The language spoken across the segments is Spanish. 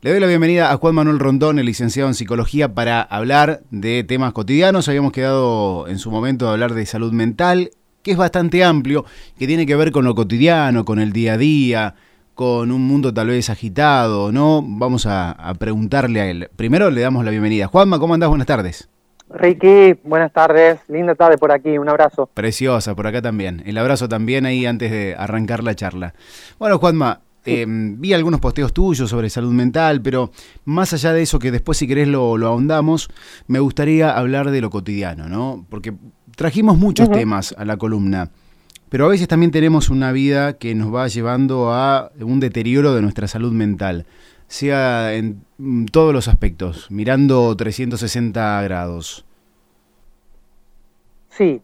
Le doy la bienvenida a Juan Manuel Rondón, el licenciado en psicología, para hablar de temas cotidianos. Habíamos quedado en su momento de hablar de salud mental, que es bastante amplio, que tiene que ver con lo cotidiano, con el día a día, con un mundo tal vez agitado, ¿no? Vamos a, preguntarle a él. Primero le damos la bienvenida. Juanma, ¿cómo andás? Buenas tardes. Ricky, buenas tardes. Linda tarde por aquí. Un abrazo. Preciosa, por acá también. El abrazo también ahí antes de arrancar la charla. Bueno, Juanma, Em, vi algunos posteos tuyos sobre salud mental, pero más allá de eso, que después si querés lo, ahondamos, me gustaría hablar de lo cotidiano, ¿no? Porque trajimos muchos temas a la columna, pero a veces también tenemos una vida que nos va llevando a un deterioro de nuestra salud mental, sea en todos los aspectos, mirando 360 grados. Sí,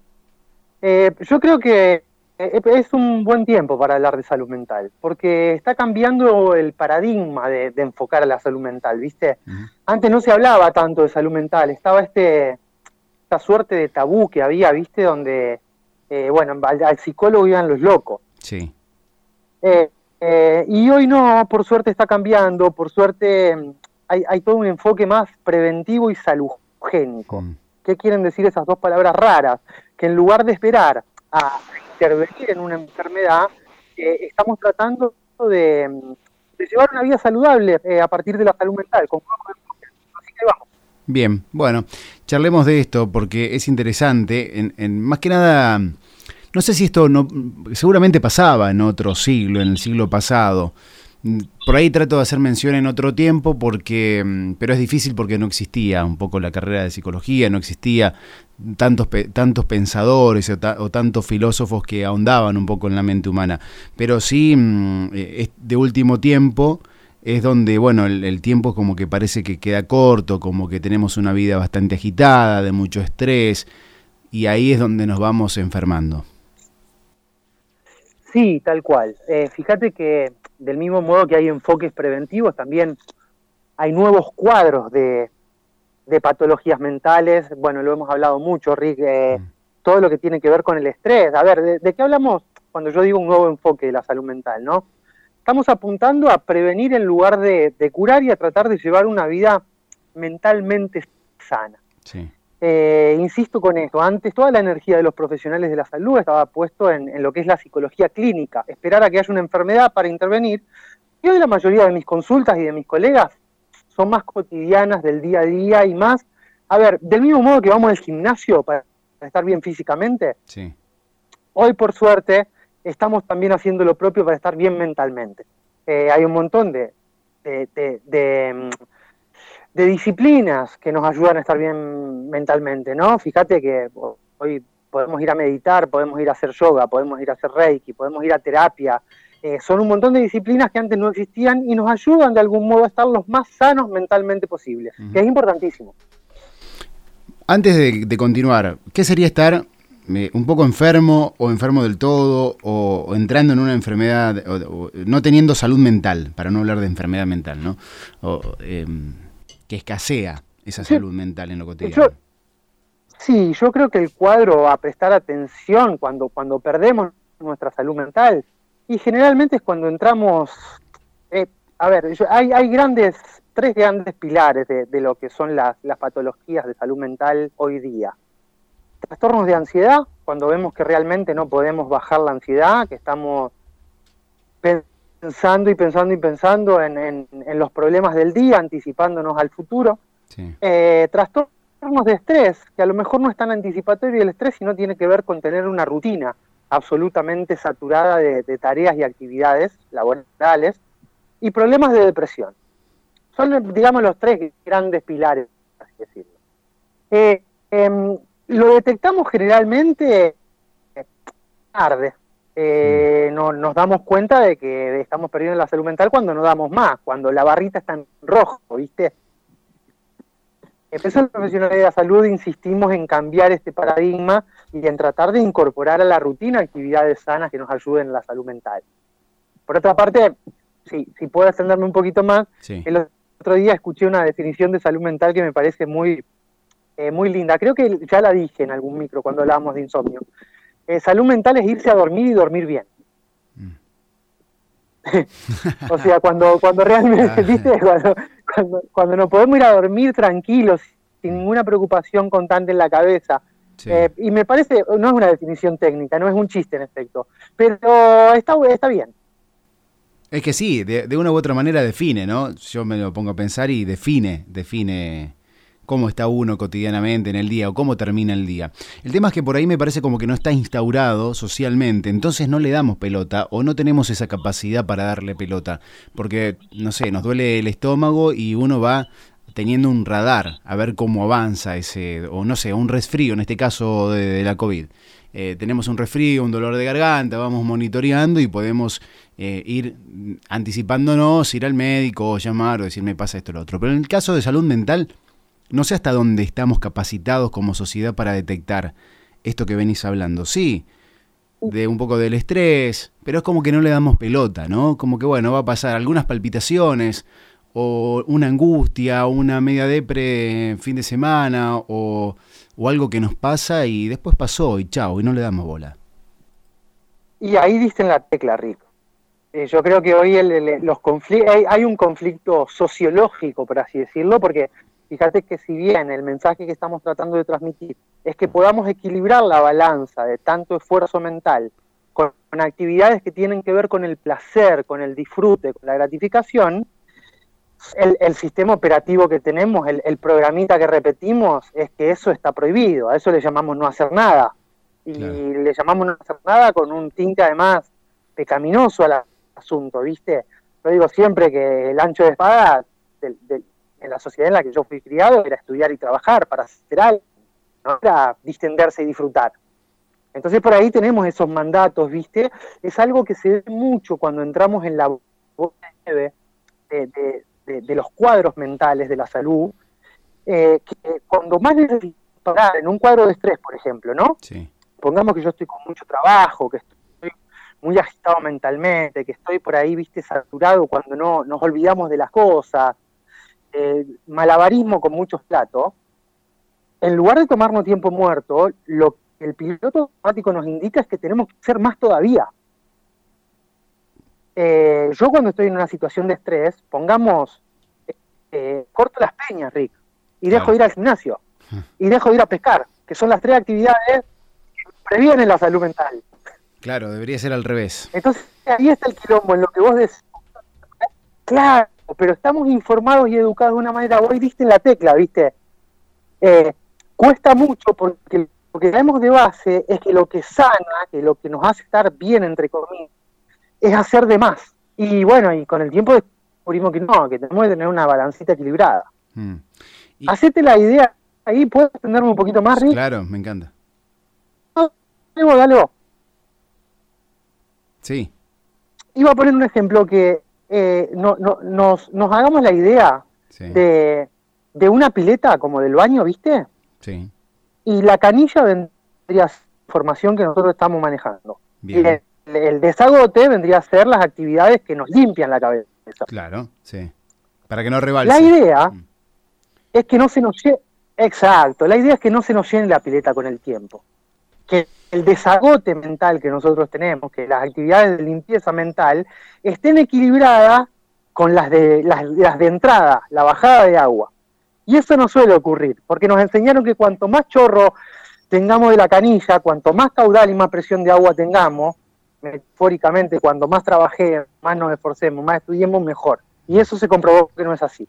eh, yo creo que eh, es un buen tiempo para hablar de salud mental, porque está cambiando el paradigma de, enfocar a la salud mental, ¿viste? Antes no se hablaba tanto de salud mental, estaba este esta suerte de tabú que había, ¿viste? Donde, eh, bueno, al, psicólogo iban los locos. Sí. Eh, y hoy no, por suerte está cambiando, por suerte mm, hay, todo un enfoque más preventivo y saludgénico. Mm. ¿Qué quieren decir esas dos palabras raras? Que en lugar de esperar a en una enfermedad, eh, estamos tratando de, llevar una vida saludable eh, a partir de la salud mental. Así que vamos. Bien, bueno, charlemos de esto porque es interesante. En, más que nada, no sé si esto no, seguramente pasaba en otro siglo, en el siglo pasado. Por ahí trato de hacer mención en otro tiempo, porque, mm, pero es difícil porque no existía un poco la carrera de psicología, no existía tantos, tantos pensadores o, tantos filósofos que ahondaban un poco en la mente humana. Pero sí, mm, eh, de último tiempo es donde, bueno, el, el, tiempo como que parece que queda corto, como que tenemos una vida bastante agitada, de mucho estrés, y ahí es donde nos vamos enfermando. Sí, tal cual. Eh, fíjate que del mismo modo que hay enfoques preventivos, también hay nuevos cuadros de, patologías mentales. Bueno, lo hemos hablado mucho, Rick, eh, mm. todo lo que tiene que ver con el estrés. A ver, ¿de, qué hablamos cuando yo digo un nuevo enfoque de la salud mental? ¿no? Estamos apuntando a prevenir en lugar de, de curar y a tratar de llevar una vida mentalmente sana. Sí. Eh, insisto con esto, antes toda la energía de los profesionales de la salud estaba puesto en, lo que es la psicología clínica, esperar a que haya una enfermedad para intervenir. Y hoy la mayoría de mis consultas y de mis colegas son más cotidianas del día a día y más, a ver, del mismo modo que vamos al gimnasio para, estar bien físicamente, sí. hoy por suerte estamos también haciendo lo propio para estar bien mentalmente. Eh, hay un montón de, de mm, de disciplinas que nos ayudan a estar bien mentalmente, ¿no? Fíjate que hoy podemos ir a meditar, podemos ir a hacer yoga, podemos ir a hacer reiki, podemos ir a terapia. Eh, son un montón de disciplinas que antes no existían y nos ayudan de algún modo a estar los más sanos mentalmente posibles, que es importantísimo. Antes de, continuar, ¿qué sería estar eh, un poco enfermo o enfermo del todo o, entrando en una enfermedad o, no teniendo salud mental, para no hablar de enfermedad mental, ¿no? Em, que escasea esa salud mental en lo cotidiano. sí, yo creo que el cuadro a prestar atención cuando, cuando perdemos nuestra salud mental, y generalmente es cuando entramos, eh, a ver, hay, hay grandes, tres grandes pilares de, lo que son las, las patologías de salud mental hoy día. Trastornos de ansiedad, cuando vemos que realmente no podemos bajar la ansiedad, que estamos pensando y pensando y pensando en, los problemas del día, anticipándonos al futuro. Eh, trastornos de estrés, que a lo mejor no es tan anticipatorio el estrés, sino tiene que ver con tener una rutina absolutamente saturada de, tareas y actividades laborales, y problemas de depresión. Son, digamos, los tres grandes pilares, así decirlo. Eh, em, lo detectamos generalmente tarde, eh, no, nos damos cuenta de que estamos perdiendo la salud mental cuando no damos más, cuando la barrita está en rojo, ¿viste? Empezó el profesional de la salud, insistimos en cambiar este paradigma y en tratar de incorporar a la rutina actividades sanas que nos ayuden en la salud mental. Por otra parte, sí, si puedo extenderme un poquito más, el otro día escuché una definición de salud mental que me parece muy, eh, muy linda. Creo que ya la dije en algún micro cuando hablábamos de insomnio. Eh, salud mental es irse a dormir y dormir bien. Mm. o sea, cuando, cuando realmente, ¿viste? Cuando, cuando, nos podemos ir a dormir tranquilos, sin ninguna preocupación constante en la cabeza. Eh, y me parece, no es una definición técnica, no es un chiste en efecto, pero está, está bien. Es que sí, de, de, una u otra manera define, ¿no? Yo me lo pongo a pensar y define, define cómo está uno cotidianamente en el día o cómo termina el día. El tema es que por ahí me parece como que no está instaurado socialmente, entonces no le damos pelota o no tenemos esa capacidad para darle pelota, porque, no sé, nos duele el estómago y uno va teniendo un radar a ver cómo avanza ese, o no sé, un resfrío, en este caso de, la COVID. Eh, tenemos un resfrío, un dolor de garganta, vamos monitoreando y podemos eh, ir anticipándonos, ir al médico, llamar o decir me pasa esto o lo otro. Pero en el caso de salud mental, no sé hasta dónde estamos capacitados como sociedad para detectar esto que venís hablando. Sí, de un poco del estrés, pero es como que no le damos pelota, ¿no? Como que bueno, va a pasar algunas palpitaciones o una angustia, o una media depre fin de semana o, algo que nos pasa y después pasó y chao, y no le damos bola. Y ahí diste la tecla, Rick. Eh, yo creo que hoy los hay, hay, un conflicto sociológico, por así decirlo, porque Fíjate que si bien el mensaje que estamos tratando de transmitir es que podamos equilibrar la balanza de tanto esfuerzo mental con, actividades que tienen que ver con el placer, con el disfrute, con la gratificación, el, sistema operativo que tenemos, el, programita que repetimos, es que eso está prohibido. A eso le llamamos no hacer nada. Y le llamamos no hacer nada con un tinte además pecaminoso al asunto, ¿viste? Yo digo siempre que el ancho de espada del, en la sociedad en la que yo fui criado era estudiar y trabajar para hacer algo, no era distenderse y disfrutar. Entonces por ahí tenemos esos mandatos, ¿viste? Es algo que se ve mucho cuando entramos en la de, de, de, los cuadros mentales de la salud, eh, que cuando más necesitamos parar en un cuadro de estrés, por ejemplo, ¿no? Sí. Pongamos que yo estoy con mucho trabajo, que estoy muy agitado mentalmente, que estoy por ahí, viste, saturado cuando no nos olvidamos de las cosas, eh, malabarismo con muchos platos, en lugar de tomarnos tiempo muerto, lo que el piloto automático nos indica es que tenemos que ser más todavía. Eh, yo cuando estoy en una situación de estrés, pongamos, eh, corto las peñas, Rick, y dejo de ir al gimnasio, y dejo de ir a pescar, que son las tres actividades que previenen la salud mental. Claro, debería ser al revés. Entonces, ahí está el quilombo, en lo que vos decís. Claro, pero estamos informados y educados de una manera, vos diste la tecla, ¿viste? Eh, cuesta mucho porque lo que tenemos de base es que lo que sana, que lo que nos hace estar bien, entre comillas, es hacer de más. Y bueno, y con el tiempo descubrimos que no, que tenemos que tener una balancita equilibrada. Mm. Hacete la idea, ahí puedes entenderme un poquito más, Rick. Claro, me encanta. No, dale Sí. Iba a poner un ejemplo que eh, no, no, nos, nos hagamos la idea de, de, una pileta como del baño, ¿viste? Sí. Y la canilla vendría a ser información que nosotros estamos manejando. Y el, desagote vendría a ser las actividades que nos limpian la cabeza. Claro, sí. Para que no rebalse. La idea mm. es que no se nos llene, exacto, la idea es que no se nos llene la pileta con el tiempo. Que el desagote mental que nosotros tenemos, que las actividades de limpieza mental estén equilibradas con las de, las, de entrada, la bajada de agua. Y eso no suele ocurrir, porque nos enseñaron que cuanto más chorro tengamos de la canilla, cuanto más caudal y más presión de agua tengamos, metafóricamente, cuanto más trabajemos, más nos esforcemos, más estudiemos, mejor. Y eso se comprobó que no es así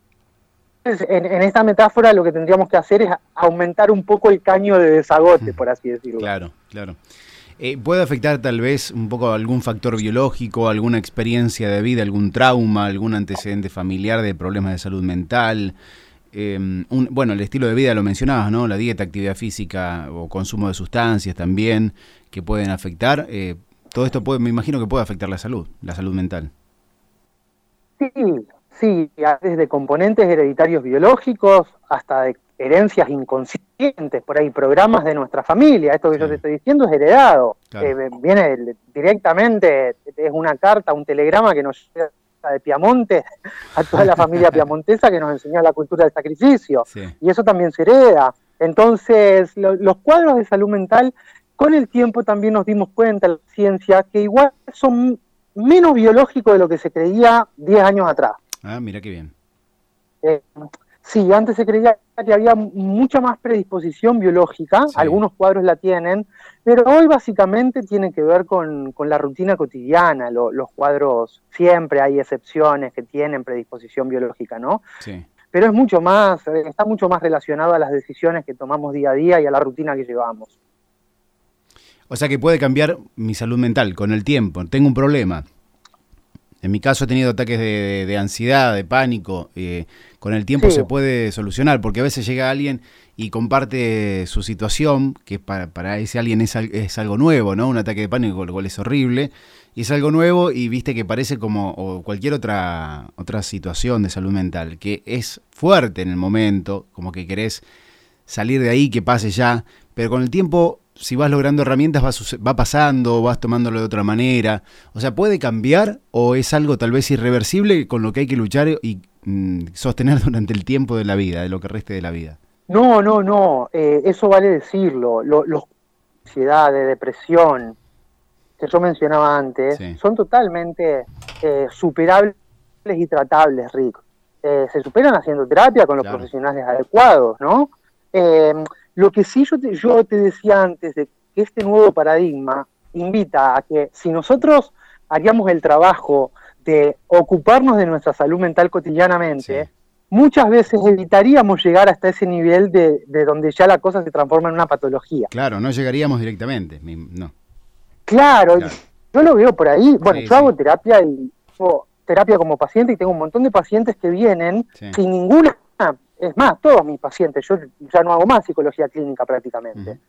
en, esta metáfora lo que tendríamos que hacer es aumentar un poco el caño de desagote, por así decirlo. Claro, claro. Eh, ¿Puede afectar tal vez un poco algún factor biológico, alguna experiencia de vida, algún trauma, algún antecedente familiar de problemas de salud mental? Em, bueno, el estilo de vida lo mencionabas, ¿no? La dieta, actividad física o consumo de sustancias también que pueden afectar. Eh, todo esto puede, me imagino que puede afectar la salud, la salud mental. Sí, Sí, desde componentes hereditarios biológicos hasta de herencias inconscientes, por ahí programas de nuestra familia, esto que yo te estoy diciendo es heredado, eh, viene directamente, es una carta, un telegrama que nos llega de Piamonte a toda la familia piamontesa que nos enseñó la cultura del sacrificio, y eso también se hereda. Entonces, los cuadros de salud mental, con el tiempo también nos dimos cuenta, la ciencia, que igual son menos biológico de lo que se creía 10 años atrás. Ah, mira qué bien. Eh, sí, antes se creía que había mucha más predisposición biológica, algunos cuadros la tienen, pero hoy básicamente tiene que ver con, la rutina cotidiana. los cuadros siempre hay excepciones que tienen predisposición biológica, ¿no? Sí. Pero es mucho más, está mucho más relacionado a las decisiones que tomamos día a día y a la rutina que llevamos. O sea que puede cambiar mi salud mental con el tiempo. Tengo un problema. En mi caso he tenido ataques de, ansiedad, de pánico. Eh, con el tiempo se puede solucionar, porque a veces llega alguien y comparte su situación, que para, para ese alguien es, es, algo nuevo, ¿no? Un ataque de pánico, lo cual es horrible. Y es algo nuevo y viste que parece como cualquier otra, otra situación de salud mental, que es fuerte en el momento, como que querés salir de ahí, que pase ya, pero con el tiempo si vas logrando herramientas va, va pasando, vas tomándolo de otra manera. O sea, ¿puede cambiar o es algo tal vez irreversible con lo que hay que luchar y mm, sostener durante el tiempo de la vida, de lo que reste de la vida? No, no, no, eh, eso vale decirlo. los ansiedad, de depresión, que yo mencionaba antes, son totalmente eh, superables y tratables, Rick. Eh, se superan haciendo terapia con los profesionales adecuados, ¿no? Lo que sí yo te, yo te decía antes de que este nuevo paradigma invita a que si nosotros haríamos el trabajo de ocuparnos de nuestra salud mental cotidianamente, muchas veces evitaríamos llegar hasta ese nivel de, donde ya la cosa se transforma en una patología. Claro, no llegaríamos directamente, no. Claro, yo lo veo por ahí. Bueno, yo hago terapia y hago terapia como paciente y tengo un montón de pacientes que vienen sin ninguna es más, todos mis pacientes, yo ya no hago más psicología clínica prácticamente.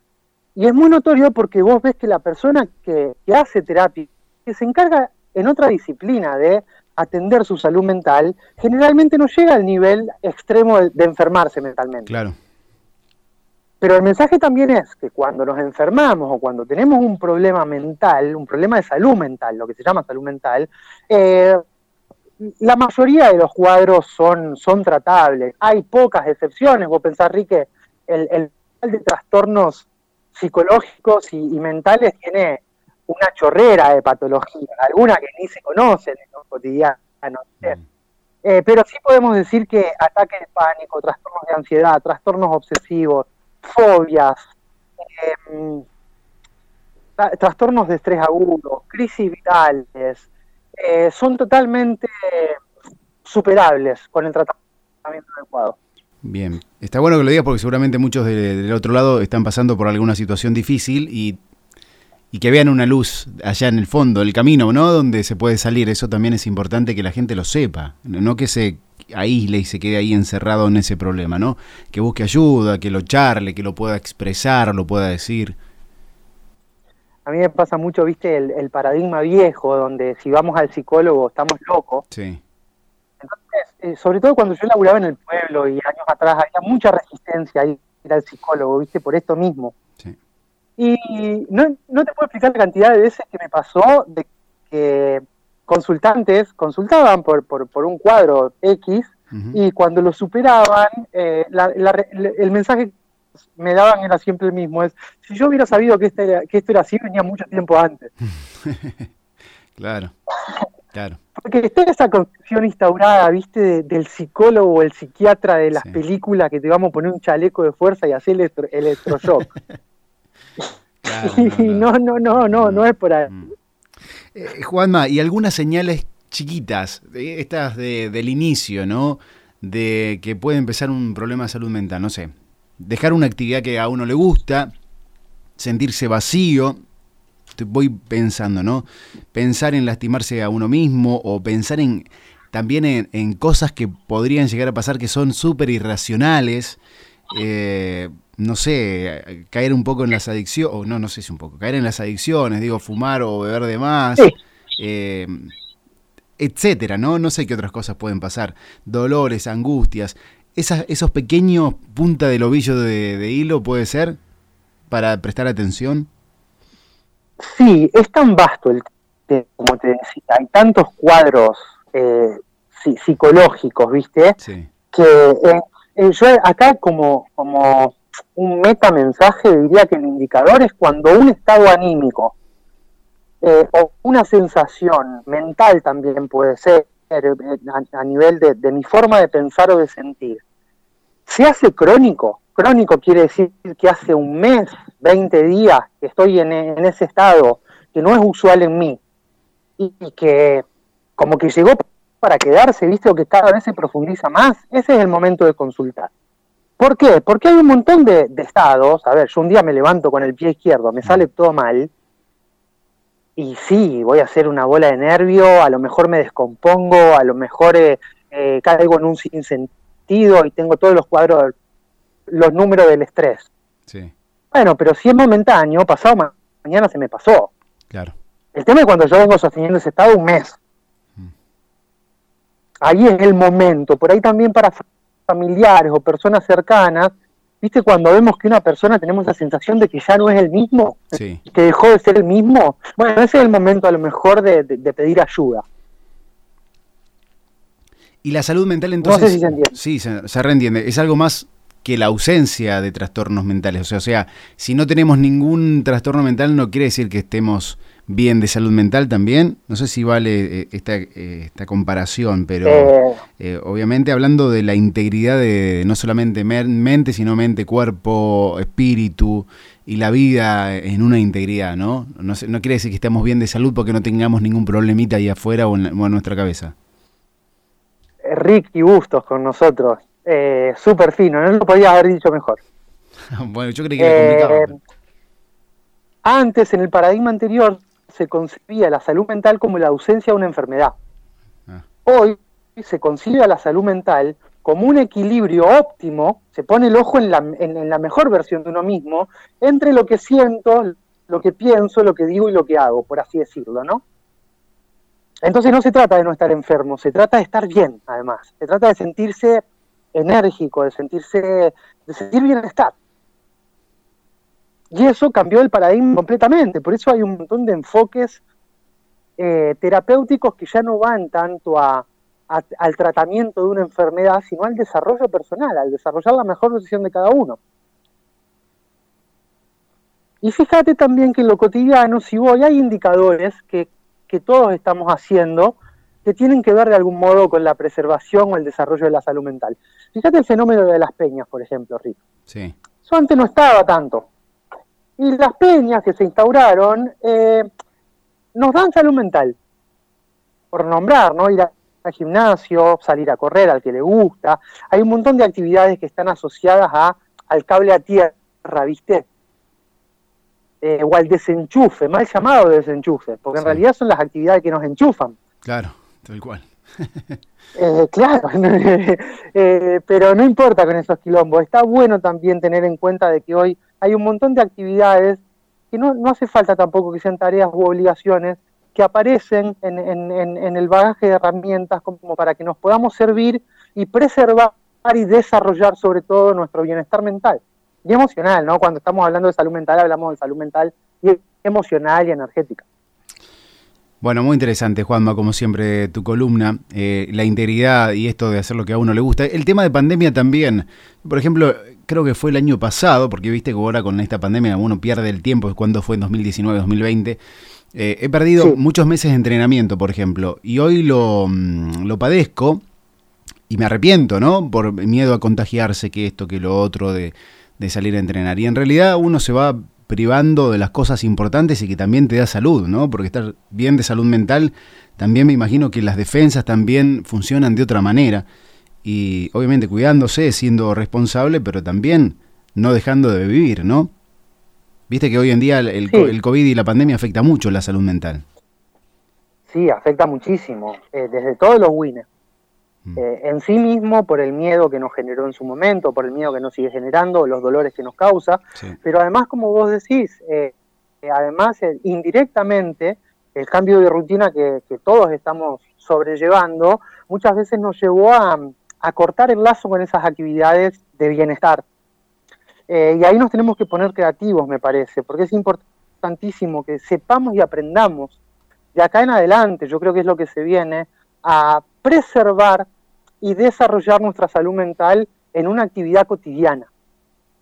Y es muy notorio porque vos ves que la persona que, hace terapia, que se encarga en otra disciplina de atender su salud mental, generalmente no llega al nivel extremo de, enfermarse mentalmente. Claro. Pero el mensaje también es que cuando nos enfermamos o cuando tenemos un problema mental, un problema de salud mental, lo que se llama salud mental, eh, la mayoría de los cuadros son, son tratables. Hay pocas excepciones. Vos pensás, Rique, el, el de trastornos psicológicos y, mentales tiene una chorrera de patologías, algunas que ni se conocen en lo cotidiano. Mm. Eh, pero sí podemos decir que ataques de pánico, trastornos de ansiedad, trastornos obsesivos, fobias, em, trastornos de estrés agudo, crisis vitales, eh, son totalmente superables con el tratamiento adecuado. Bien, está bueno que lo digas porque seguramente muchos del otro lado están pasando por alguna situación difícil y, que vean una luz allá en el fondo del camino, ¿no? Donde se puede salir. Eso también es importante que la gente lo sepa, no que se aísle y se quede ahí encerrado en ese problema, ¿no? Que busque ayuda, que lo charle, que lo pueda expresar, lo pueda decir a mí me pasa mucho, viste, el, paradigma viejo, donde si vamos al psicólogo estamos locos. Sí. Entonces, eh, sobre todo cuando yo laburaba en el pueblo y años atrás había mucha resistencia a ir al psicólogo, viste, por esto mismo. Sí. Y no, no te puedo explicar la cantidad de veces que me pasó de que consultantes consultaban por, por, por un cuadro X y cuando lo superaban, eh, el mensaje me daban era siempre el mismo, es, si yo hubiera sabido que, este que esto era así, venía mucho tiempo antes. claro, claro. Porque está esa concepción instaurada, viste, del psicólogo o el psiquiatra de las películas que te vamos a poner un chaleco de fuerza y hacer el electroshock. y no, no, no, no, no, es por ahí. Mm. Eh, Juanma, y algunas señales chiquitas, estas de, del inicio, ¿no? De que puede empezar un problema de salud mental, no sé, dejar una actividad que a uno le gusta, sentirse vacío, voy pensando, ¿no? Pensar en lastimarse a uno mismo o pensar en también en, cosas que podrían llegar a pasar que son súper irracionales. Eh, no sé, caer un poco en las adicciones, o no, no sé si un poco, caer en las adicciones, digo, fumar o beber de más, eh, etcétera, ¿no? No sé qué otras cosas pueden pasar. Dolores, angustias esos pequeños puntas del ovillo de, hilo puede ser para prestar atención? Sí, es tan vasto el como te decía, hay tantos cuadros eh, psicológicos, ¿viste? Sí. Que eh, eh, yo acá como, como un metamensaje diría que el indicador es cuando un estado anímico eh, o una sensación mental también puede ser a, nivel de, mi forma de pensar o de sentir, se hace crónico. Crónico quiere decir que hace un mes, 20 días que estoy en, ese estado que no es usual en mí y, que como que llegó para quedarse, visto que cada vez se profundiza más, ese es el momento de consultar. ¿Por qué? Porque hay un montón de, estados, a ver, yo un día me levanto con el pie izquierdo, me sale todo mal, y sí, voy a hacer una bola de nervio, a lo mejor me descompongo, a lo mejor eh, eh, caigo en un sinsentido y tengo todos los cuadros, los números del estrés. Sí. Bueno, pero si es momentáneo, pasado mañana se me pasó. Claro. El tema es cuando yo vengo sosteniendo ese estado un mes. Mm. Ahí es el momento. Por ahí también para familiares o personas cercanas, ¿Viste cuando vemos que una persona tenemos la sensación de que ya no es el mismo? Que dejó de ser el mismo. Bueno, ese es el momento a lo mejor de, pedir ayuda. Y la salud mental entonces... No sé si se entiende. Sí, se, se reentiende. Es algo más que la ausencia de trastornos mentales. O sea, o sea, si no tenemos ningún trastorno mental no quiere decir que estemos bien de salud mental también. No sé si vale eh, esta, eh, esta comparación, pero eh. obviamente hablando de la integridad de no solamente mente, sino mente, cuerpo, espíritu y la vida en una integridad, ¿no? No, no quiere decir que estemos bien de salud porque no tengamos ningún problemita ahí afuera o en, o en nuestra cabeza. Rick y Bustos con nosotros eh, súper fino, no lo podía haber dicho mejor. bueno, yo creí que era complicado. Eh, antes, en el paradigma anterior, se concebía la salud mental como la ausencia de una enfermedad. Ah. Hoy se concibe la salud mental como un equilibrio óptimo, se pone el ojo en la, en la mejor versión de uno mismo, entre lo que siento, lo que pienso, lo que digo y lo que hago, por así decirlo, ¿no? Entonces no se trata de no estar enfermo, se trata de estar bien, además. Se trata de sentirse enérgico, de sentirse, de sentir bienestar. Y eso cambió el paradigma completamente, por eso hay un montón de enfoques eh, terapéuticos que ya no van tanto al tratamiento de una enfermedad, sino al desarrollo personal, al desarrollar la mejor decisión de cada uno. Y fíjate también que en lo cotidiano, si voy, hay indicadores que, que todos estamos haciendo que tienen que ver de algún modo con la preservación o el desarrollo de la salud mental. Fíjate el fenómeno de las peñas, por ejemplo, Rick. Sí. Eso antes no estaba tanto. Y las peñas que se instauraron eh, nos dan salud mental. Por nombrar, ¿no? Ir al gimnasio, salir a correr al que le gusta. Hay un montón de actividades que están asociadas a, al cable a tierra, ¿viste? Eh, o al desenchufe, mal llamado desenchufe, porque en realidad son las actividades que nos enchufan. Claro. Tal cual. Eh, claro, eh, pero no importa con esos quilombos. Está bueno también tener en cuenta de que hoy hay un montón de actividades que no, no hace falta tampoco que sean tareas u obligaciones que aparecen en, en, el bagaje de herramientas como para que nos podamos servir y preservar y desarrollar sobre todo nuestro bienestar mental y emocional, ¿no? Cuando estamos hablando de salud mental hablamos de salud mental y emocional y energética. Bueno, muy interesante, Juanma, como siempre, tu columna, eh, la integridad y esto de hacer lo que a uno le gusta. El tema de pandemia también, por ejemplo, creo que fue el año pasado, porque viste que ahora con esta pandemia uno pierde el tiempo, cuando fue en 2019, 2020. Eh, he perdido muchos meses de entrenamiento, por ejemplo, y hoy lo, mm, lo padezco y me arrepiento, ¿no? Por miedo a contagiarse, que esto, que lo otro, de, de salir a entrenar. Y en realidad uno se va privando de las cosas importantes y que también te da salud, ¿no? Porque estar bien de salud mental, también me imagino que las defensas también funcionan de otra manera. Y obviamente cuidándose, siendo responsable, pero también no dejando de vivir, ¿no? Viste que hoy en día el, COVID y la pandemia afecta mucho la salud mental. Sí, afecta muchísimo, eh, desde todos los winners. Eh, en sí mismo por el miedo que nos generó en su momento, por el miedo que nos sigue generando, los dolores que nos causa, pero además, como vos decís, eh, eh, además indirectamente el cambio de rutina que, todos estamos sobrellevando muchas veces nos llevó a, cortar el lazo con esas actividades de bienestar. y ahí nos tenemos que poner creativos, me parece, porque es importantísimo que sepamos y aprendamos de acá en adelante, yo creo que es lo que se viene, a preservar y desarrollar nuestra salud mental en una actividad cotidiana.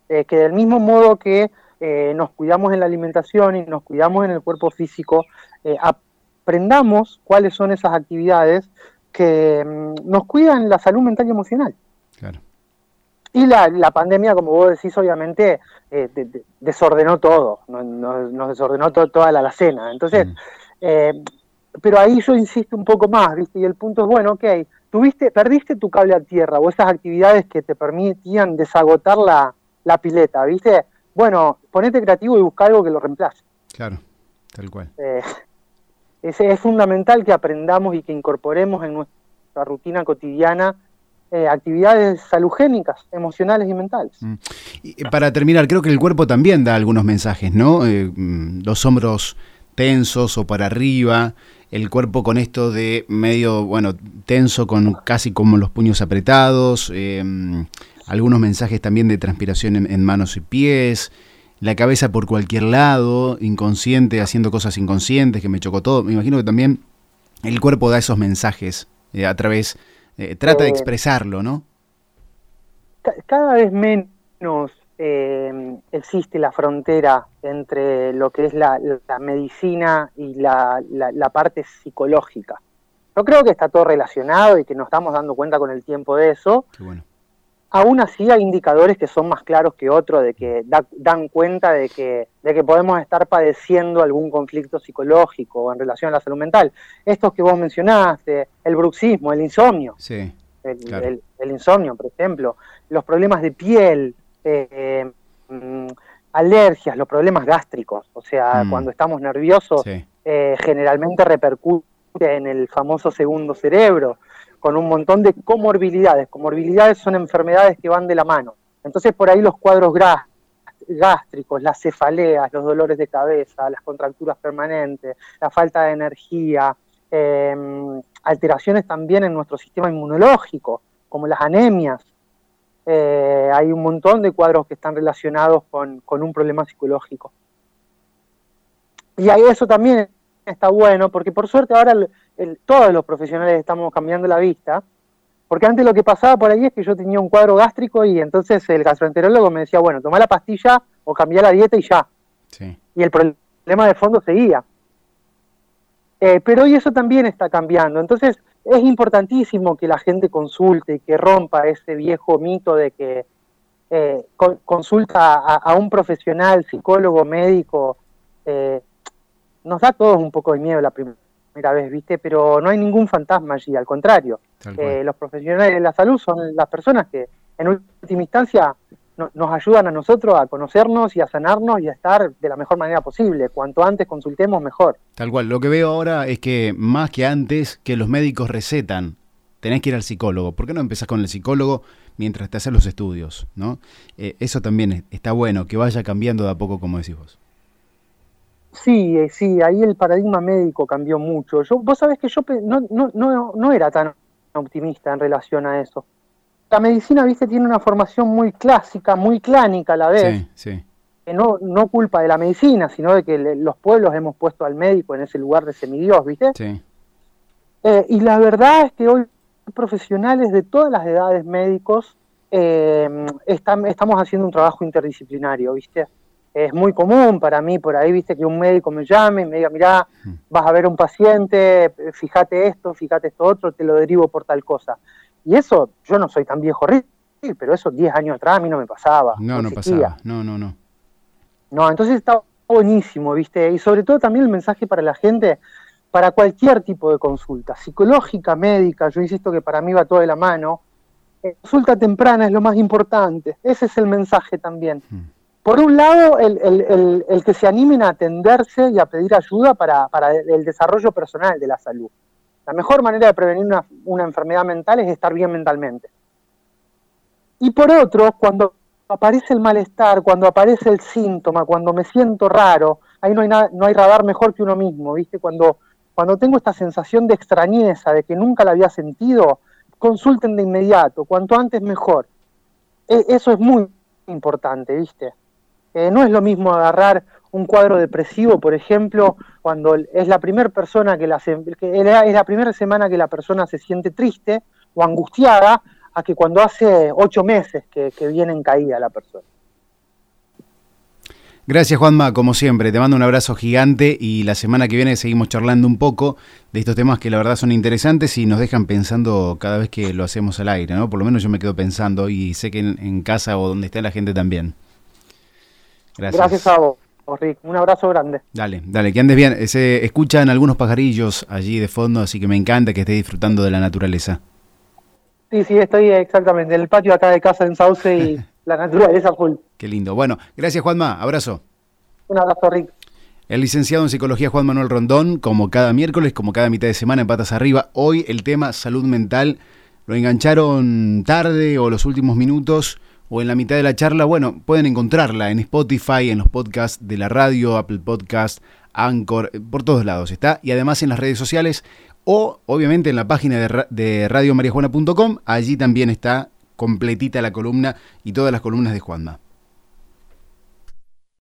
Eh, que del mismo modo que eh, nos cuidamos en la alimentación y nos cuidamos en el cuerpo físico, eh, aprendamos cuáles son esas actividades que mm, nos cuidan la salud mental y emocional. Y la, pandemia, como vos decís, obviamente eh, desordenó todo, nos, desordenó toda la alacena. Entonces, mm. Pero ahí yo insisto un poco más, ¿viste? Y el punto es, bueno, ok, tuviste, perdiste tu cable a tierra o esas actividades que te permitían desagotar la, la pileta, ¿viste? Bueno, ponete creativo y busca algo que lo reemplace. Claro, tal cual. Eh, es, es, fundamental que aprendamos y que incorporemos en nuestra rutina cotidiana eh, actividades salugénicas, emocionales y mentales. Mm. Y para terminar, creo que el cuerpo también da algunos mensajes, ¿no? Eh, mm, los hombros tensos o para arriba, el cuerpo con esto de medio, bueno, tenso, con casi como los puños apretados, em, algunos mensajes también de transpiración en, manos y pies, la cabeza por cualquier lado, inconsciente, haciendo cosas inconscientes, que me chocó todo. Me imagino que también el cuerpo da esos mensajes eh, a través, eh, trata de eh, expresarlo, ¿no? Cada vez menos eh, existe la frontera entre lo que es la, medicina y la, parte psicológica. Yo creo que está todo relacionado y que nos estamos dando cuenta con el tiempo de eso. Aún así hay indicadores que son más claros que otros, de que dan cuenta de que, de que podemos estar padeciendo algún conflicto psicológico en relación a la salud mental. Estos que vos mencionaste, el bruxismo, el insomnio. el, insomnio, por ejemplo, los problemas de piel, eh, mm, alergias, los problemas gástricos, o sea, mm. cuando estamos nerviosos, eh, generalmente repercute en el famoso segundo cerebro, con un montón de comorbilidades. Comorbilidades son enfermedades que van de la mano. Entonces, por ahí los cuadros gástricos, las cefaleas, los dolores de cabeza, las contracturas permanentes, la falta de energía, em, alteraciones también en nuestro sistema inmunológico, como las anemias, eh, hay un montón de cuadros que están relacionados con, un problema psicológico. Y ahí eso también está bueno, porque por suerte ahora todos los profesionales estamos cambiando la vista, porque antes lo que pasaba por ahí es que yo tenía un cuadro gástrico y entonces el gastroenterólogo me decía, bueno, toma la pastilla o cambia la dieta y ya. Y el problema de fondo seguía. Eh, pero hoy eso también está cambiando. Entonces, es importantísimo que la gente consulte, que rompa ese viejo mito de que eh, consulta a, un profesional, psicólogo, médico. Eh, nos da a todos un poco de miedo la primera vez, ¿viste? Pero no hay ningún fantasma allí, al contrario. Eh, los profesionales de la salud son las personas que, en última instancia, nos ayudan a nosotros a conocernos y a sanarnos y a estar de la mejor manera posible. Cuanto antes consultemos, mejor. Tal cual. Lo que veo ahora es que más que antes, que los médicos recetan, tenés que ir al psicólogo. ¿Por qué no empezás con el psicólogo mientras te haces los estudios? ¿no? Eh, eso también está bueno, que vaya cambiando de a poco, como decís vos. Sí, eh, sí, ahí el paradigma médico cambió mucho. Yo, vos sabés que yo no, no, no, no era tan optimista en relación a eso la medicina, viste, tiene una formación muy clásica, muy clánica a la vez. Que no, no culpa de la medicina, sino de que los pueblos hemos puesto al médico en ese lugar de semidios, ¿viste? Eh, y la verdad es que hoy profesionales de todas las edades médicos eh, estamos haciendo un trabajo interdisciplinario, ¿viste? Es muy común para mí por ahí, ¿viste? Que un médico me llame y me diga, mira, mm. vas a ver un paciente, fíjate esto, fíjate esto otro, te lo derivo por tal cosa. Y eso, yo no soy tan viejo pero eso 10 años atrás a mí no me pasaba. No, no, pasaba. No, no, no. No, entonces está buenísimo, ¿viste? Y sobre todo también el mensaje para la gente, para cualquier tipo de consulta, psicológica, médica, yo insisto que para mí va todo de la mano. Eh, consulta temprana es lo más importante. Ese es el mensaje también. Hmm. Por un lado, el, que se animen a atenderse y a pedir ayuda para el desarrollo personal de la salud. La mejor manera de prevenir una, enfermedad mental es estar bien mentalmente. Y por otro, cuando aparece el malestar, cuando aparece el síntoma, cuando me siento raro, ahí no hay, nada, no hay radar mejor que uno mismo, ¿viste? Cuando, cuando tengo esta sensación de extrañeza, de que nunca la había sentido, consulten de inmediato, cuanto antes mejor. E, eso es muy importante, ¿viste? Eh, no es lo mismo agarrar un cuadro depresivo, por ejemplo, cuando es la primera persona que la, es la primera semana que la persona se siente triste o angustiada, a que cuando hace ocho meses que, viene en caída la persona. Gracias Juanma, como siempre, te mando un abrazo gigante y la semana que viene seguimos charlando un poco de estos temas que la verdad son interesantes y nos dejan pensando cada vez que lo hacemos al aire, ¿no? Por lo menos yo me quedo pensando y sé que en, casa o donde esté la gente también. Gracias. Gracias a vos. Rick, un abrazo grande. Dale, dale, que andes bien. Se escuchan algunos pajarillos allí de fondo, así que me encanta que estés disfrutando de la naturaleza. Sí, sí, estoy exactamente en el patio acá de casa en Sauce y la naturaleza full. Qué lindo. Bueno, gracias Juanma, abrazo. Un abrazo, Rick. El licenciado en psicología Juan Manuel Rondón, como cada miércoles, como cada mitad de semana en Patas Arriba, hoy el tema salud mental. Lo engancharon tarde o los últimos minutos o en la mitad de la charla. Bueno, pueden encontrarla en Spotify, en los podcasts de la radio, Apple Podcast, Anchor, por todos lados está. Y además en las redes sociales o obviamente en la página de, de radiomariajuana.com. Allí también está completita la columna y todas las columnas de Juanma.